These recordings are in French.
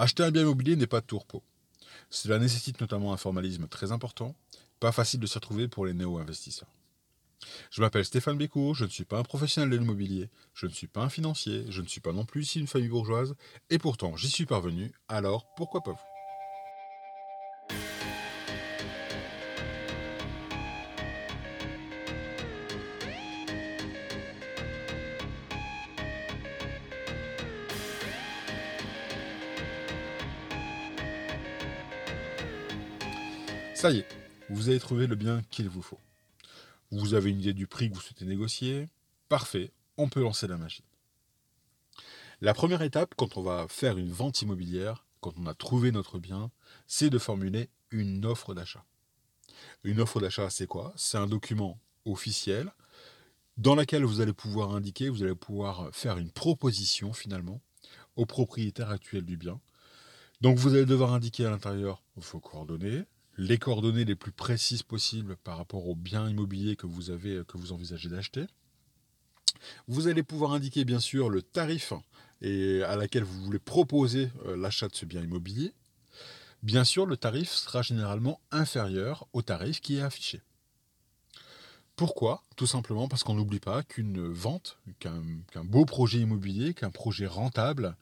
Acheter un bien immobilier n'est pas de tout repos. Cela nécessite notamment un formalisme très important, pas facile de s'y retrouver pour les néo-investisseurs. Je m'appelle Stéphane Bécourt, je ne suis pas un professionnel de l'immobilier, je ne suis pas un financier, je ne suis pas non plus ici une famille bourgeoise, et pourtant j'y suis parvenu, alors pourquoi pas vous? Ça y est, vous avez trouvé le bien qu'il vous faut. Vous avez une idée du prix que vous souhaitez négocier. Parfait, on peut lancer la machine. La première étape, quand on va faire une vente immobilière, quand on a trouvé notre bien, c'est de formuler une offre d'achat. Une offre d'achat, c'est quoi? C'est un document officiel dans lequel vous allez pouvoir indiquer, vous allez pouvoir faire une proposition finalement au propriétaire actuel du bien. Donc vous allez devoir indiquer à l'intérieur vos coordonnées, les coordonnées les plus précises possibles par rapport au bien immobilier que vous avez, que vous envisagez d'acheter. Vous allez pouvoir indiquer bien sûr le tarif et à laquelle vous voulez proposer euh, l'achat de ce bien immobilier. Bien sûr, le tarif sera généralement inférieur au tarif qui est affiché. Pourquoi? Tout simplement parce qu'on n'oublie pas qu'une vente, qu'un beau projet immobilier, qu'un projet rentable,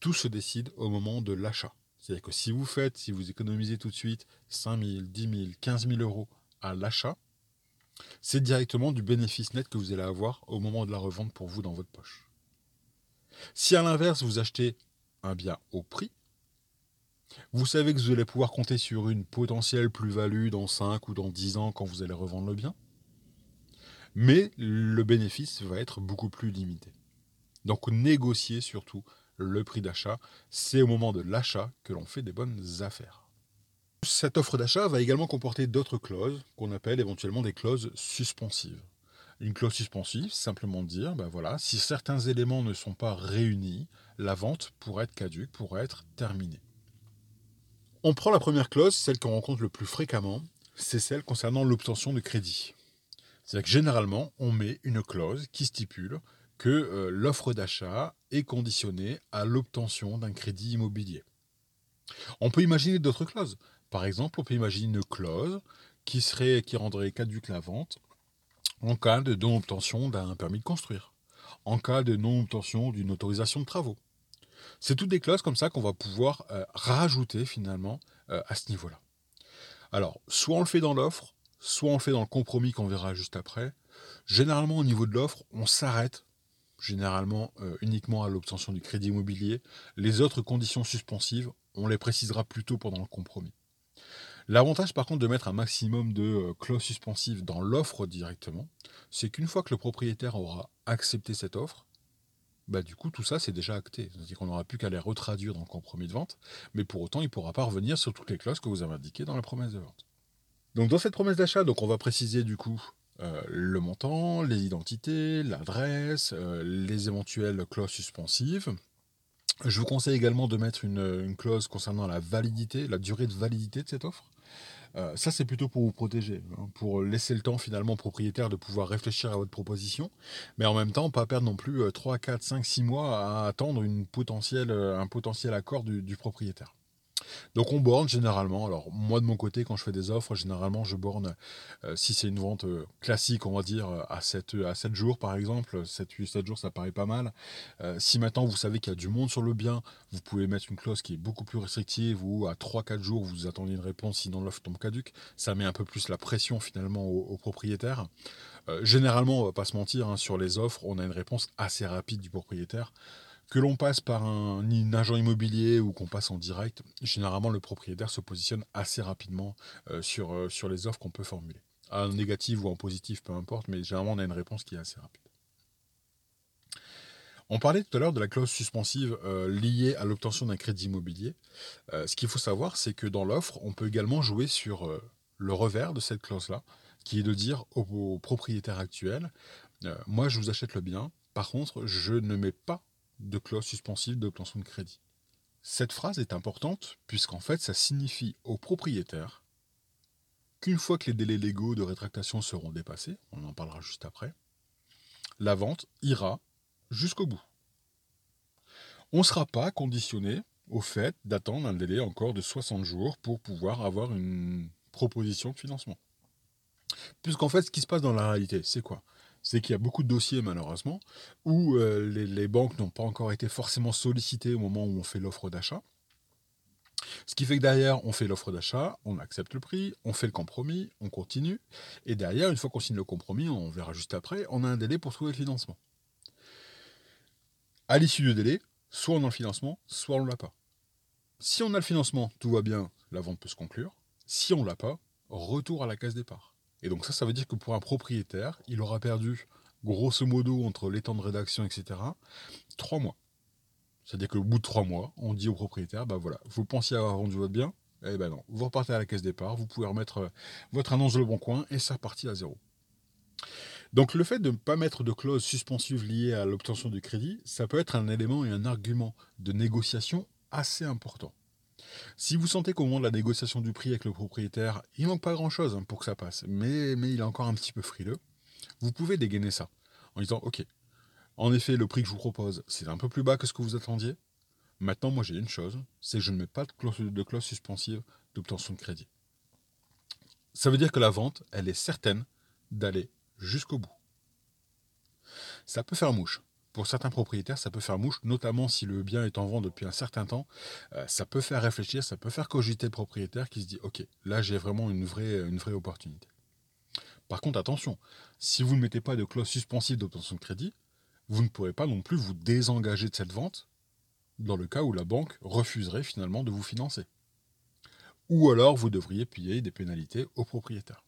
tout se décide au moment de l'achat. C'est-à-dire que si vous faites, si vous économisez tout de suite 5 000, 10 000, 15 000 euros à l'achat, c'est directement du bénéfice net que vous allez avoir au moment de la revente pour vous dans votre poche. Si à l'inverse, vous achetez un bien au prix, vous savez que vous allez pouvoir compter sur une potentielle plus-value dans 5 ou dans 10 ans quand vous allez revendre le bien, mais le bénéfice va être beaucoup plus limité. Donc négociez surtout le prix d'achat. C'est au moment de l'achat que l'on fait des bonnes affaires. Cette offre d'achat va également comporter d'autres clauses qu'on appelle éventuellement des clauses suspensives. Une clause suspensive, simplement dire, ben voilà, si certains éléments ne sont pas réunis, la vente pourrait être caduque, pourrait être terminée. On prend la première clause, celle qu'on rencontre le plus fréquemment, c'est celle concernant l'obtention de crédit. C'est-à-dire que généralement, on met une clause qui stipule que euh, l'offre d'achat est conditionnée à l'obtention d'un crédit immobilier. On peut imaginer d'autres clauses. Par exemple, on peut imaginer une clause qui, serait, qui rendrait caduque la vente en cas de non-obtention d'un permis de construire, en cas de non-obtention d'une autorisation de travaux. C'est toutes des clauses comme ça qu'on va pouvoir euh, rajouter finalement euh, à ce niveau-là. Alors, soit on le fait dans l'offre, soit on le fait dans le compromis qu'on verra juste après. Généralement, au niveau de l'offre, on s'arrête généralement euh, uniquement à l'obtention du crédit immobilier. Les autres conditions suspensives, on les précisera plutôt pendant le compromis. L'avantage par contre de mettre un maximum de euh, clauses suspensives dans l'offre directement, c'est qu'une fois que le propriétaire aura accepté cette offre, bah du coup tout ça c'est déjà acté. C'est-à-dire qu'on n'aura plus qu'à les retraduire dans le compromis de vente, mais pour autant il ne pourra pas revenir sur toutes les clauses que vous avez indiquées dans la promesse de vente. Donc dans cette promesse d'achat, on va préciser du coup euh, le montant, les identités, l'adresse, euh, les éventuelles clauses suspensives. Je vous conseille également de mettre une, clause concernant la validité, la durée de validité de cette offre. Euh, ça, c'est plutôt pour vous protéger, hein, pour laisser le temps finalement au propriétaire de pouvoir réfléchir à votre proposition, mais en même temps, pas perdre non plus 3, 4, 5, 6 mois à attendre un potentiel accord du propriétaire. Donc on borne généralement. Alors moi de mon côté, quand je fais des offres, généralement je borne, euh, si c'est une vente euh, classique, on va dire, à 7, à 7 jours par exemple, 7, 8, 7 jours ça paraît pas mal. Euh, si maintenant vous savez qu'il y a du monde sur le bien, vous pouvez mettre une clause qui est beaucoup plus restrictive ou à 3-4 jours vous attendez une réponse sinon l'offre tombe caduque. Ça met un peu plus la pression finalement au, propriétaire. généralement, on va pas se mentir, hein, sur les offres, on a une réponse assez rapide du propriétaire. Que l'on passe par un, agent immobilier ou qu'on passe en direct, généralement le propriétaire se positionne assez rapidement euh, sur, euh, sur les offres qu'on peut formuler. En négatif ou en positif, peu importe, mais généralement on a une réponse qui est assez rapide. On parlait tout à l'heure de la clause suspensive euh, liée à l'obtention d'un crédit immobilier. ce qu'il faut savoir, c'est que dans l'offre, on peut également jouer sur le revers de cette clause-là, qui est de dire au propriétaire actuel, moi je vous achète le bien, par contre je ne mets pas de clause suspensive d'obtention de crédit. Cette phrase est importante puisqu'en fait ça signifie au propriétaire qu'une fois que les délais légaux de rétractation seront dépassés, on en parlera juste après, la vente ira jusqu'au bout. On ne sera pas conditionné au fait d'attendre un délai encore de 60 jours pour pouvoir avoir une proposition de financement. Puisqu'en fait, ce qui se passe dans la réalité, c'est quoi? C'est qu'il y a beaucoup de dossiers, malheureusement, où euh, les, banques n'ont pas encore été forcément sollicitées au moment où on fait l'offre d'achat. Ce qui fait que derrière, on fait l'offre d'achat, on accepte le prix, on fait le compromis, on continue. Et derrière, une fois qu'on signe le compromis, on verra juste après, on a un délai pour trouver le financement. À l'issue du délai, soit on a le financement, soit on ne l'a pas. Si on a le financement, tout va bien, la vente peut se conclure. Si on ne l'a pas, retour à la case départ. Et donc ça, ça veut dire que pour un propriétaire, il aura perdu, grosso modo, entre les temps de rédaction, etc., trois mois. C'est-à-dire qu'au bout de trois mois, on dit au propriétaire, bah voilà, vous pensiez avoir vendu votre bien, eh ben non, vous repartez à la caisse départ, vous pouvez remettre euh, votre annonce le bon coin et ça repartit à zéro. Donc le fait de ne pas mettre de clause suspensive liée à l'obtention du crédit, ça peut être un élément et un argument de négociation assez important. Si vous sentez qu'au moment de la négociation du prix avec le propriétaire, il manque pas grand-chose pour que ça passe, mais, mais il est encore un petit peu frileux, vous pouvez dégainer ça en disant Ok, en effet, le prix que je vous propose, c'est un peu plus bas que ce que vous attendiez. Maintenant, moi j'ai une chose, c'est que je ne mets pas de clause, de clause suspensive d'obtention de crédit. Ça veut dire que la vente, elle est certaine d'aller jusqu'au bout. Ça peut faire mouche pour certains propriétaires, ça peut faire mouche, notamment si le bien est en vente depuis un certain temps. Euh, ça peut faire réfléchir, ça peut faire cogiter le propriétaire qui se dit Ok, là j'ai vraiment une vraie, une vraie opportunité. Par contre, attention, si vous ne mettez pas de clause suspensive d'obtention de crédit, vous ne pourrez pas non plus vous désengager de cette vente dans le cas où la banque refuserait finalement de vous financer. Ou alors vous devriez payer des pénalités au propriétaire.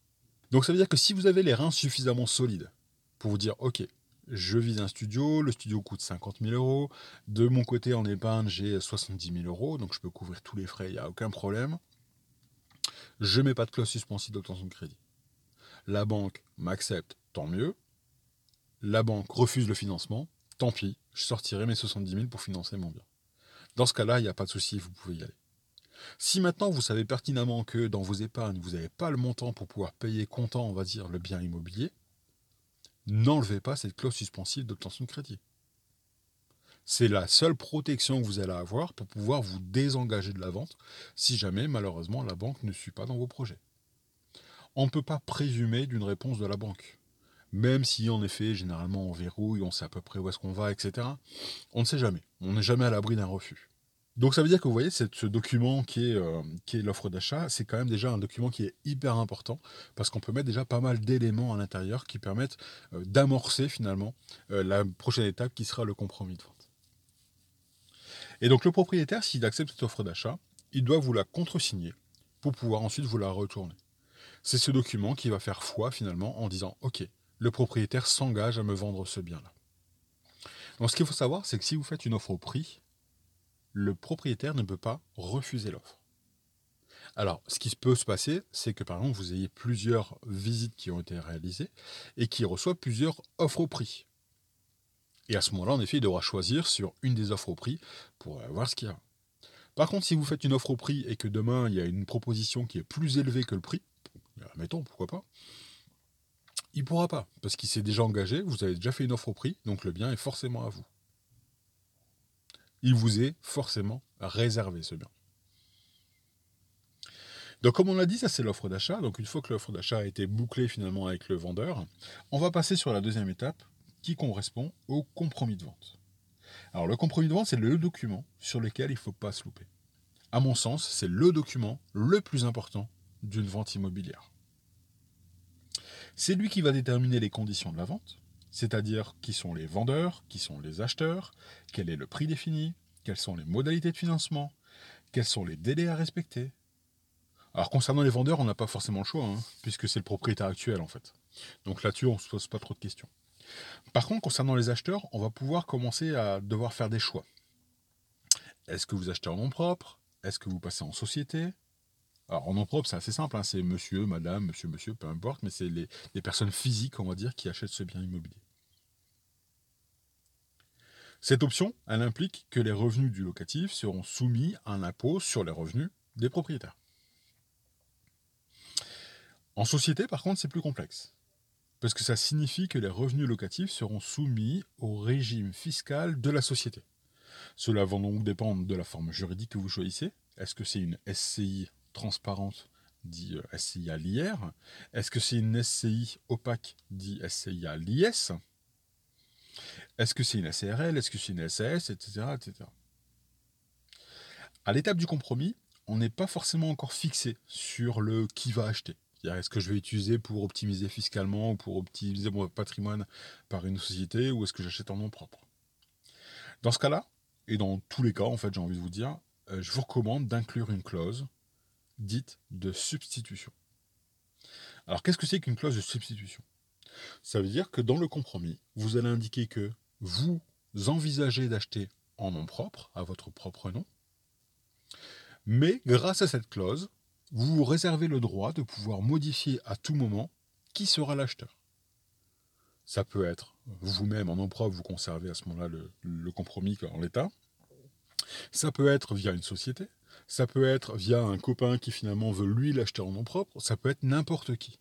Donc ça veut dire que si vous avez les reins suffisamment solides pour vous dire Ok, je vise un studio, le studio coûte 50 000 euros. De mon côté, en épargne, j'ai 70 000 euros, donc je peux couvrir tous les frais, il n'y a aucun problème. Je ne mets pas de clause suspensive d'obtention de crédit. La banque m'accepte, tant mieux. La banque refuse le financement, tant pis, je sortirai mes 70 000 pour financer mon bien. Dans ce cas-là, il n'y a pas de souci, vous pouvez y aller. Si maintenant vous savez pertinemment que dans vos épargnes, vous n'avez pas le montant pour pouvoir payer comptant, on va dire, le bien immobilier, n'enlevez pas cette clause suspensive d'obtention de crédit. C'est la seule protection que vous allez avoir pour pouvoir vous désengager de la vente si jamais malheureusement la banque ne suit pas dans vos projets. On ne peut pas présumer d'une réponse de la banque. Même si en effet, généralement on verrouille, on sait à peu près où est-ce qu'on va, etc. On ne sait jamais. On n'est jamais à l'abri d'un refus. Donc ça veut dire que vous voyez, ce document qui est, euh, qui est l'offre d'achat, c'est quand même déjà un document qui est hyper important parce qu'on peut mettre déjà pas mal d'éléments à l'intérieur qui permettent euh, d'amorcer finalement euh, la prochaine étape qui sera le compromis de vente. Et donc le propriétaire, s'il accepte cette offre d'achat, il doit vous la contresigner pour pouvoir ensuite vous la retourner. C'est ce document qui va faire foi finalement en disant OK, le propriétaire s'engage à me vendre ce bien-là. Donc ce qu'il faut savoir, c'est que si vous faites une offre au prix, le propriétaire ne peut pas refuser l'offre. Alors, ce qui peut se passer, c'est que par exemple, vous ayez plusieurs visites qui ont été réalisées et qui reçoit plusieurs offres au prix. Et à ce moment-là, en effet, il devra choisir sur une des offres au prix pour voir ce qu'il y a. Par contre, si vous faites une offre au prix et que demain, il y a une proposition qui est plus élevée que le prix, mettons, pourquoi pas, il ne pourra pas, parce qu'il s'est déjà engagé, vous avez déjà fait une offre au prix, donc le bien est forcément à vous il vous est forcément réservé ce bien. Donc comme on l'a dit, ça c'est l'offre d'achat. Donc une fois que l'offre d'achat a été bouclée finalement avec le vendeur, on va passer sur la deuxième étape qui correspond au compromis de vente. Alors le compromis de vente, c'est le document sur lequel il ne faut pas se louper. À mon sens, c'est le document le plus important d'une vente immobilière. C'est lui qui va déterminer les conditions de la vente, c'est-à-dire qui sont les vendeurs, qui sont les acheteurs, quel est le prix défini, quelles sont les modalités de financement, quels sont les délais à respecter. Alors concernant les vendeurs, on n'a pas forcément le choix, hein, puisque c'est le propriétaire actuel en fait. Donc là-dessus, on ne se pose pas trop de questions. Par contre, concernant les acheteurs, on va pouvoir commencer à devoir faire des choix. Est-ce que vous achetez en nom propre? Est-ce que vous passez en société? Alors, en nom propre, c'est assez simple, hein, c'est monsieur, madame, monsieur, monsieur, peu importe, mais c'est les, personnes physiques, on va dire, qui achètent ce bien immobilier. Cette option, elle implique que les revenus du locatif seront soumis à un impôt sur les revenus des propriétaires. En société, par contre, c'est plus complexe, parce que ça signifie que les revenus locatifs seront soumis au régime fiscal de la société. Cela va donc dépendre de la forme juridique que vous choisissez. Est-ce que c'est une SCI transparente, dit euh, SCI à l'IR Est-ce que c'est une SCI opaque, dit SCI à l'IS Est-ce que c'est une SRL Est-ce que c'est une SAS Etc. etc. À l'étape du compromis, on n'est pas forcément encore fixé sur le qui va acheter. Est-ce que je vais utiliser pour optimiser fiscalement ou pour optimiser mon patrimoine par une société ou est-ce que j'achète en nom propre? Dans ce cas-là, et dans tous les cas, en fait, j'ai envie de vous dire, euh, je vous recommande d'inclure une clause dite de substitution. Alors, qu'est-ce que c'est qu'une clause de substitution? Ça veut dire que dans le compromis, vous allez indiquer que vous envisagez d'acheter en nom propre, à votre propre nom, mais grâce à cette clause, vous vous réservez le droit de pouvoir modifier à tout moment qui sera l'acheteur. Ça peut être vous-même en nom propre, vous conservez à ce moment-là le, compromis en l'état. Ça peut être via une société. Ça peut être via un copain qui finalement veut lui l'acheter en nom propre. Ça peut être n'importe qui.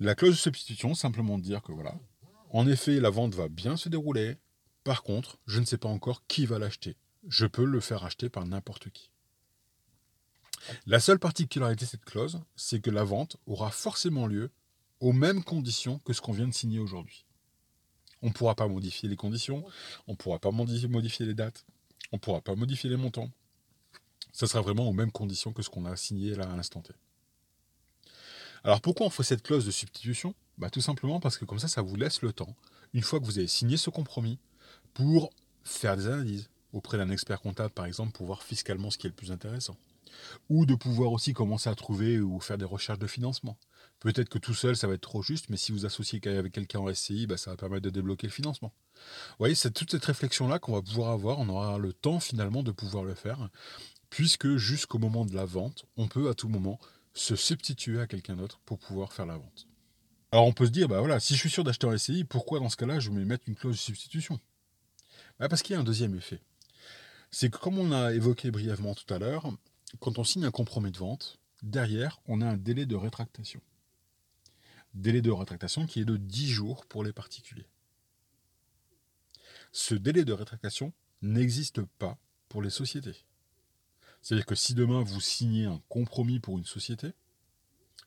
La clause de substitution, simplement dire que voilà, en effet, la vente va bien se dérouler. Par contre, je ne sais pas encore qui va l'acheter. Je peux le faire acheter par n'importe qui. La seule particularité de cette clause, c'est que la vente aura forcément lieu aux mêmes conditions que ce qu'on vient de signer aujourd'hui. On ne pourra pas modifier les conditions, on ne pourra pas modifier les dates, on ne pourra pas modifier les montants. Ça sera vraiment aux mêmes conditions que ce qu'on a signé là à l'instant T. Alors pourquoi on fait cette clause de substitution? Bah, Tout simplement parce que comme ça, ça vous laisse le temps, une fois que vous avez signé ce compromis, pour faire des analyses auprès d'un expert comptable, par exemple, pour voir fiscalement ce qui est le plus intéressant ou de pouvoir aussi commencer à trouver ou faire des recherches de financement. Peut-être que tout seul, ça va être trop juste, mais si vous associez avec quelqu'un en SCI, bah, ça va permettre de débloquer le financement. Vous voyez, c'est toute cette réflexion-là qu'on va pouvoir avoir, on aura le temps finalement de pouvoir le faire, puisque jusqu'au moment de la vente, on peut à tout moment se substituer à quelqu'un d'autre pour pouvoir faire la vente. Alors on peut se dire, bah voilà, si je suis sûr d'acheter en SCI, pourquoi dans ce cas-là je vais mettre une clause de substitution? Bah Parce qu'il y a un deuxième effet. C'est que comme on a évoqué brièvement tout à l'heure, quand on signe un compromis de vente, derrière, on a un délai de rétractation. Délai de rétractation qui est de 10 jours pour les particuliers. Ce délai de rétractation n'existe pas pour les sociétés. C'est-à-dire que si demain vous signez un compromis pour une société,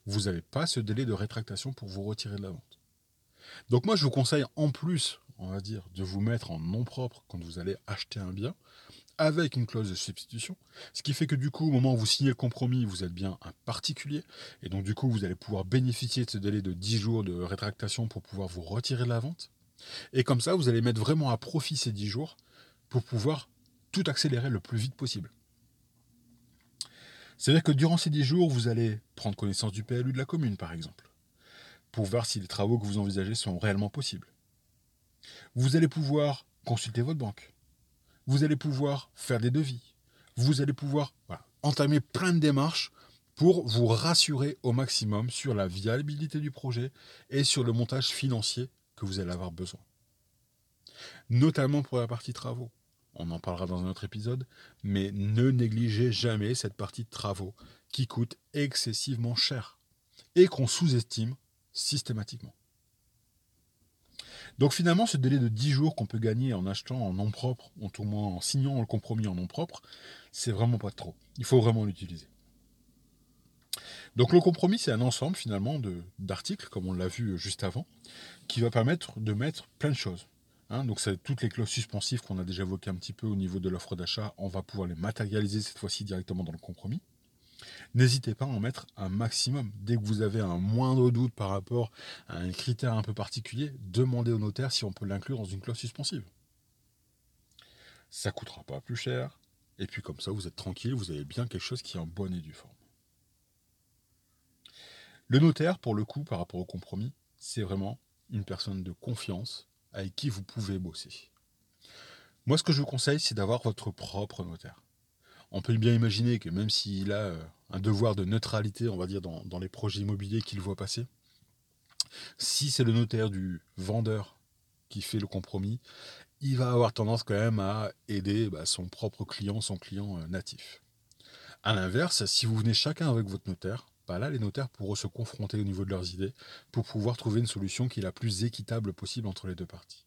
vous n'avez pas ce délai de rétractation pour vous retirer de la vente. Donc moi je vous conseille en plus, on va dire, de vous mettre en nom propre quand vous allez acheter un bien, avec une clause de substitution, ce qui fait que du coup, au moment où vous signez le compromis, vous êtes bien un particulier, et donc du coup, vous allez pouvoir bénéficier de ce délai de 10 jours de rétractation pour pouvoir vous retirer de la vente. Et comme ça, vous allez mettre vraiment à profit ces 10 jours pour pouvoir tout accélérer le plus vite possible. C'est-à-dire que durant ces 10 jours, vous allez prendre connaissance du PLU de la commune, par exemple, pour voir si les travaux que vous envisagez sont réellement possibles. Vous allez pouvoir consulter votre banque, vous allez pouvoir faire des devis. Vous allez pouvoir entamer plein de démarches pour vous rassurer au maximum sur la viabilité du projet et sur le montage financier que vous allez avoir besoin. Notamment pour la partie travaux. On en parlera dans un autre épisode, mais ne négligez jamais cette partie de travaux qui coûte excessivement cher et qu'on sous-estime systématiquement. Donc finalement, ce délai de 10 jours qu'on peut gagner en achetant en nom propre, ou au moins en signant le compromis en nom propre, c'est vraiment pas trop. Il faut vraiment l'utiliser. Donc le compromis, c'est un ensemble finalement d'articles, comme on l'a vu juste avant, qui va permettre de mettre plein de choses. Hein. donc c'est toutes les clauses suspensives qu'on a déjà évoquées un petit peu au niveau de l'offre d'achat, on va pouvoir les matérialiser cette fois-ci directement dans le compromis. N'hésitez pas à en mettre un maximum. Dès que vous avez un moindre doute par rapport à un critère un peu particulier, demandez au notaire si on peut l'inclure dans une clause suspensive. Ça ne coûtera pas plus cher. Et puis comme ça, vous êtes tranquille, vous avez bien quelque chose qui est en bonne et due forme. Le notaire, pour le coup, par rapport au compromis, c'est vraiment une personne de confiance avec qui vous pouvez bosser. Moi, ce que je vous conseille, c'est d'avoir votre propre notaire on peut bien imaginer que même s'il a euh, un devoir de neutralité, on va dire, dans, les projets immobiliers qu'il voit passer, si c'est le notaire du vendeur qui fait le compromis, il va avoir tendance quand même à aider bah, son propre client, son client euh, natif. A l'inverse, si vous venez chacun avec votre notaire, là, les notaires pourront se confronter au niveau de leurs idées pour pouvoir trouver une solution qui est la plus équitable possible entre les deux parties.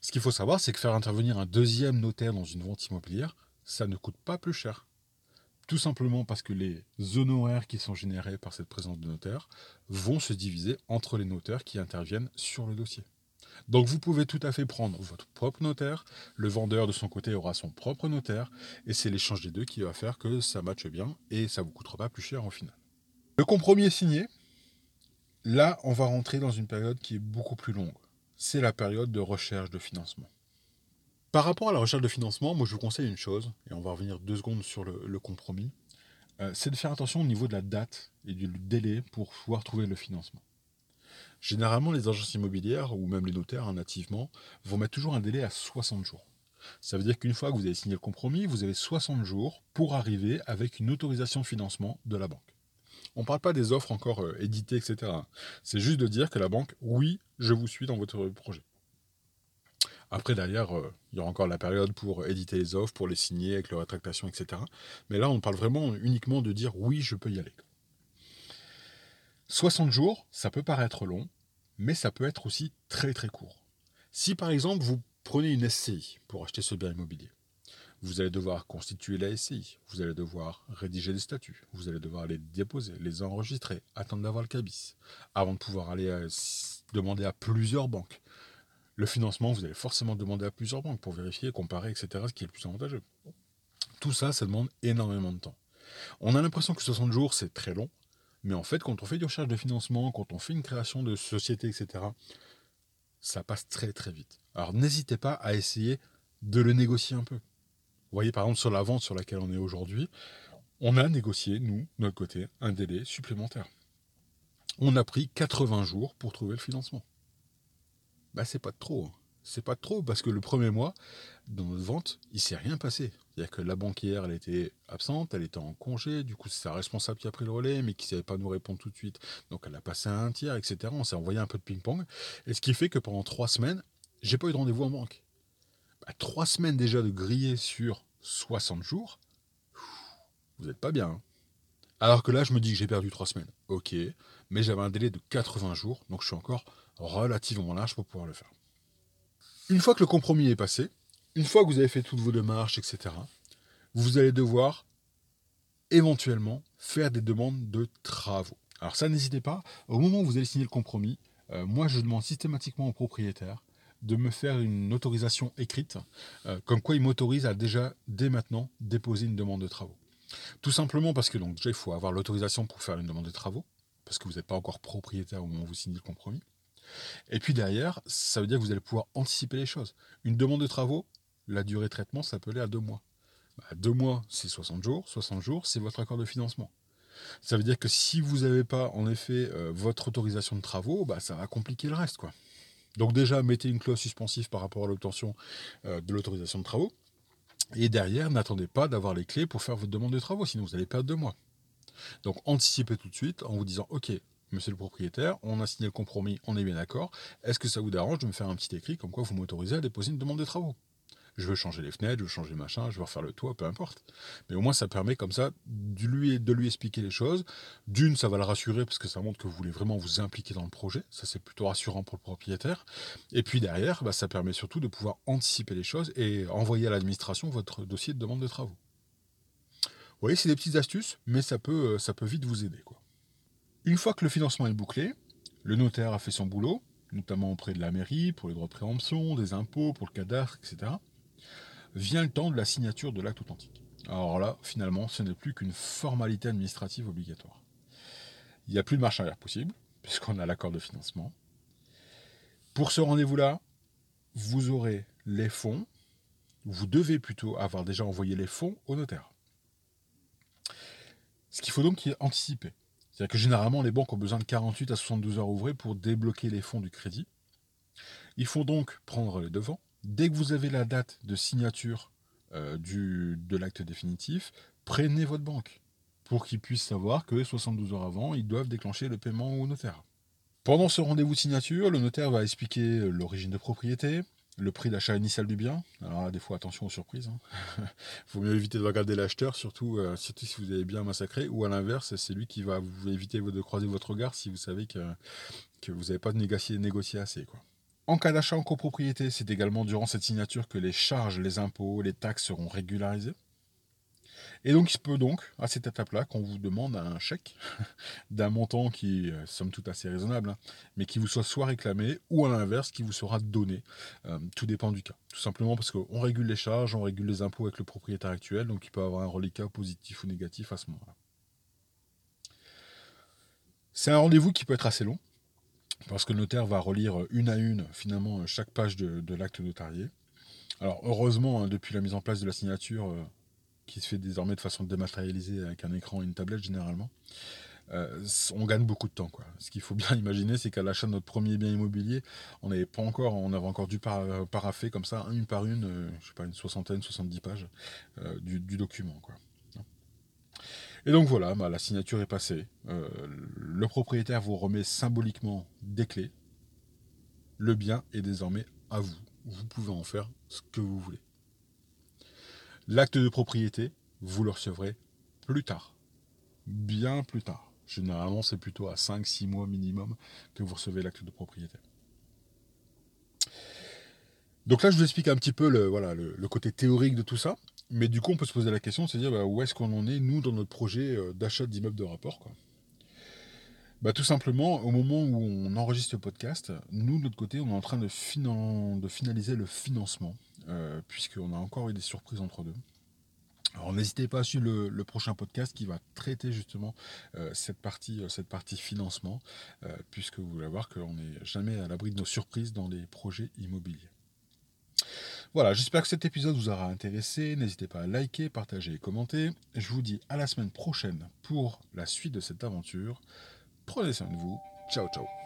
Ce qu'il faut savoir, c'est que faire intervenir un deuxième notaire dans une vente immobilière, ça ne coûte pas plus cher. Tout simplement parce que les honoraires qui sont générés par cette présence de notaire vont se diviser entre les notaires qui interviennent sur le dossier. Donc vous pouvez tout à fait prendre votre propre notaire, le vendeur de son côté aura son propre notaire, et c'est l'échange des deux qui va faire que ça matche bien et ça ne vous coûtera pas plus cher au final. Le compromis est signé. Là, on va rentrer dans une période qui est beaucoup plus longue. C'est la période de recherche de financement. Par rapport à la recherche de financement, moi je vous conseille une chose, et on va revenir deux secondes sur le, compromis, euh, c'est de faire attention au niveau de la date et du délai pour pouvoir trouver le financement. Généralement, les agences immobilières, ou même les notaires hein, nativement, vont mettre toujours un délai à 60 jours. Ça veut dire qu'une fois que vous avez signé le compromis, vous avez 60 jours pour arriver avec une autorisation de financement de la banque. On ne parle pas des offres encore euh, éditées, etc. C'est juste de dire que la banque, oui, je vous suis dans votre projet. Après, derrière, euh, il y aura encore la période pour éditer les offres, pour les signer avec leur rétractation, etc. Mais là, on parle vraiment uniquement de dire oui, je peux y aller. 60 jours, ça peut paraître long, mais ça peut être aussi très très court. Si par exemple vous prenez une SCI pour acheter ce bien immobilier, vous allez devoir constituer la SCI, vous allez devoir rédiger des statuts, vous allez devoir les déposer, les enregistrer, attendre d'avoir le cabis, avant de pouvoir aller demander à plusieurs banques. Le financement, vous allez forcément demander à plusieurs banques pour vérifier, comparer, etc., ce qui est le plus avantageux. Tout ça, ça demande énormément de temps. On a l'impression que 60 jours, c'est très long, mais en fait, quand on fait du recherche de financement, quand on fait une création de société, etc., ça passe très très vite. Alors n'hésitez pas à essayer de le négocier un peu. Vous voyez par exemple sur la vente sur laquelle on est aujourd'hui, on a négocié, nous, de notre côté, un délai supplémentaire. On a pris 80 jours pour trouver le financement bah, c'est pas trop. Hein. C'est pas trop parce que le premier mois, dans notre vente, il s'est rien passé. C'est-à-dire que la banquière, elle était absente, elle était en congé, du coup c'est sa responsable qui a pris le relais, mais qui ne savait pas nous répondre tout de suite. Donc elle a passé à un tiers, etc. On s'est envoyé un peu de ping-pong. Et ce qui fait que pendant trois semaines, j'ai pas eu de rendez-vous en banque. Trois semaines déjà de griller sur 60 jours, vous n'êtes pas bien. Hein. Alors que là, je me dis que j'ai perdu trois semaines. Ok, mais j'avais un délai de 80 jours, donc je suis encore relativement large pour pouvoir le faire. Une fois que le compromis est passé, une fois que vous avez fait toutes vos démarches, etc., vous allez devoir éventuellement faire des demandes de travaux. Alors ça, n'hésitez pas, au moment où vous allez signer le compromis, euh, moi je demande systématiquement au propriétaire de me faire une autorisation écrite, euh, comme quoi il m'autorise à déjà, dès maintenant, déposer une demande de travaux. Tout simplement parce que donc déjà il faut avoir l'autorisation pour faire une demande de travaux, parce que vous n'êtes pas encore propriétaire au moment où vous signez le compromis. Et puis derrière, ça veut dire que vous allez pouvoir anticiper les choses. Une demande de travaux, la durée de traitement, aller à deux mois. Bah, deux mois, c'est 60 jours. 60 jours, c'est votre accord de financement. Ça veut dire que si vous n'avez pas, en effet, euh, votre autorisation de travaux, bah, ça va compliquer le reste. Quoi. Donc déjà, mettez une clause suspensive par rapport à l'obtention euh, de l'autorisation de travaux. Et derrière, n'attendez pas d'avoir les clés pour faire votre demande de travaux, sinon vous allez perdre deux mois. Donc anticipez tout de suite en vous disant, OK, monsieur le propriétaire, on a signé le compromis, on est bien d'accord. Est-ce que ça vous dérange de me faire un petit écrit comme quoi vous m'autorisez à déposer une demande de travaux? Je veux changer les fenêtres, je veux changer machin, je veux refaire le toit, peu importe. Mais au moins, ça permet comme ça de lui, expliquer les choses. D'une, ça va le rassurer parce que ça montre que vous voulez vraiment vous impliquer dans le projet. Ça, c'est plutôt rassurant pour le propriétaire. Et puis derrière, bah, ça permet surtout de pouvoir anticiper les choses et envoyer à l'administration votre dossier de demande de travaux. Vous voyez, c'est des petites astuces, mais ça peut, ça peut vite vous aider. Une fois que le financement est bouclé, le notaire a fait son boulot, notamment auprès de la mairie, pour les droits de préemption, des impôts, pour le cadastre, etc. Vient le temps de la signature de l'acte authentique. Alors là, finalement, ce n'est plus qu'une formalité administrative obligatoire. Il n'y a plus de marche arrière possible, puisqu'on a l'accord de financement. Pour ce rendez-vous-là, vous aurez les fonds, vous devez plutôt avoir déjà envoyé les fonds au notaire. Ce qu'il faut donc anticiper. C'est-à-dire que généralement, les banques ont besoin de 48 à 72 heures ouvrées pour débloquer les fonds du crédit. Il faut donc prendre les devants. Dès que vous avez la date de signature euh, de l'acte définitif, prenez votre banque pour qu'ils puissent savoir que 72 heures avant, ils doivent déclencher le paiement au notaire. Pendant ce rendez-vous de signature, le notaire va expliquer l'origine de propriété, le prix d'achat initial du bien. Alors là, des fois, attention aux surprises. Il hein. faut mieux éviter de regarder l'acheteur, surtout, euh, surtout si vous avez bien massacré. Ou à l'inverse, c'est lui qui va vous éviter de croiser votre regard si vous savez que, que vous n'avez pas négocié, négocié assez. Quoi. En cas d'achat en copropriété, c'est également durant cette signature que les charges, les impôts, les taxes seront régularisés. Et donc, il se peut donc, à cette étape-là, qu'on vous demande un chèque d'un montant qui est, somme toute, assez raisonnable, hein, mais qui vous soit soit réclamé ou à l'inverse, qui vous sera donné. Euh, tout dépend du cas. Tout simplement parce qu'on régule les charges, on régule les impôts avec le propriétaire actuel, donc il peut avoir un reliquat positif ou négatif à ce moment-là. C'est un rendez-vous qui peut être assez long, parce que le notaire va relire une à une, finalement, chaque page de, l'acte notarié. Alors, heureusement, hein, depuis la mise en place de la signature, euh, qui se fait désormais de façon dématérialisée avec un écran et une tablette généralement, euh, on gagne beaucoup de temps. Quoi. Ce qu'il faut bien imaginer, c'est qu'à l'achat de notre premier bien immobilier, on n'avait pas encore, on avait encore dû paraffer comme ça, une par une, euh, je sais pas, une soixantaine, 70 pages euh, du, document. Quoi. Et donc voilà, bah, la signature est passée. le propriétaire vous remet symboliquement des clés. Le bien est désormais à vous. Vous pouvez en faire ce que vous voulez. L'acte de propriété, vous le recevrez plus tard. Bien plus tard. Généralement, c'est plutôt à 5-6 mois minimum que vous recevez l'acte de propriété. Donc là, je vous explique un petit peu le, voilà, le, côté théorique de tout ça. Mais du coup, on peut se poser la question, c'est dire bah, où est-ce qu'on en est, nous, dans notre projet euh, d'achat d'immeubles de rapport. Bah, tout simplement, au moment où on enregistre le podcast, nous, de notre côté, on est en train de, finaliser le financement, euh, puisqu'on a encore eu des surprises entre deux. Alors n'hésitez pas à suivre le, prochain podcast qui va traiter justement euh, cette, partie, euh, cette partie financement, puisque vous allez voir qu'on n'est jamais à l'abri de nos surprises dans les projets immobiliers. Voilà, j'espère que cet épisode vous aura intéressé. N'hésitez pas à liker, partager et commenter. Je vous dis à la semaine prochaine pour la suite de cette aventure. Prenez soin de vous. Ciao, ciao.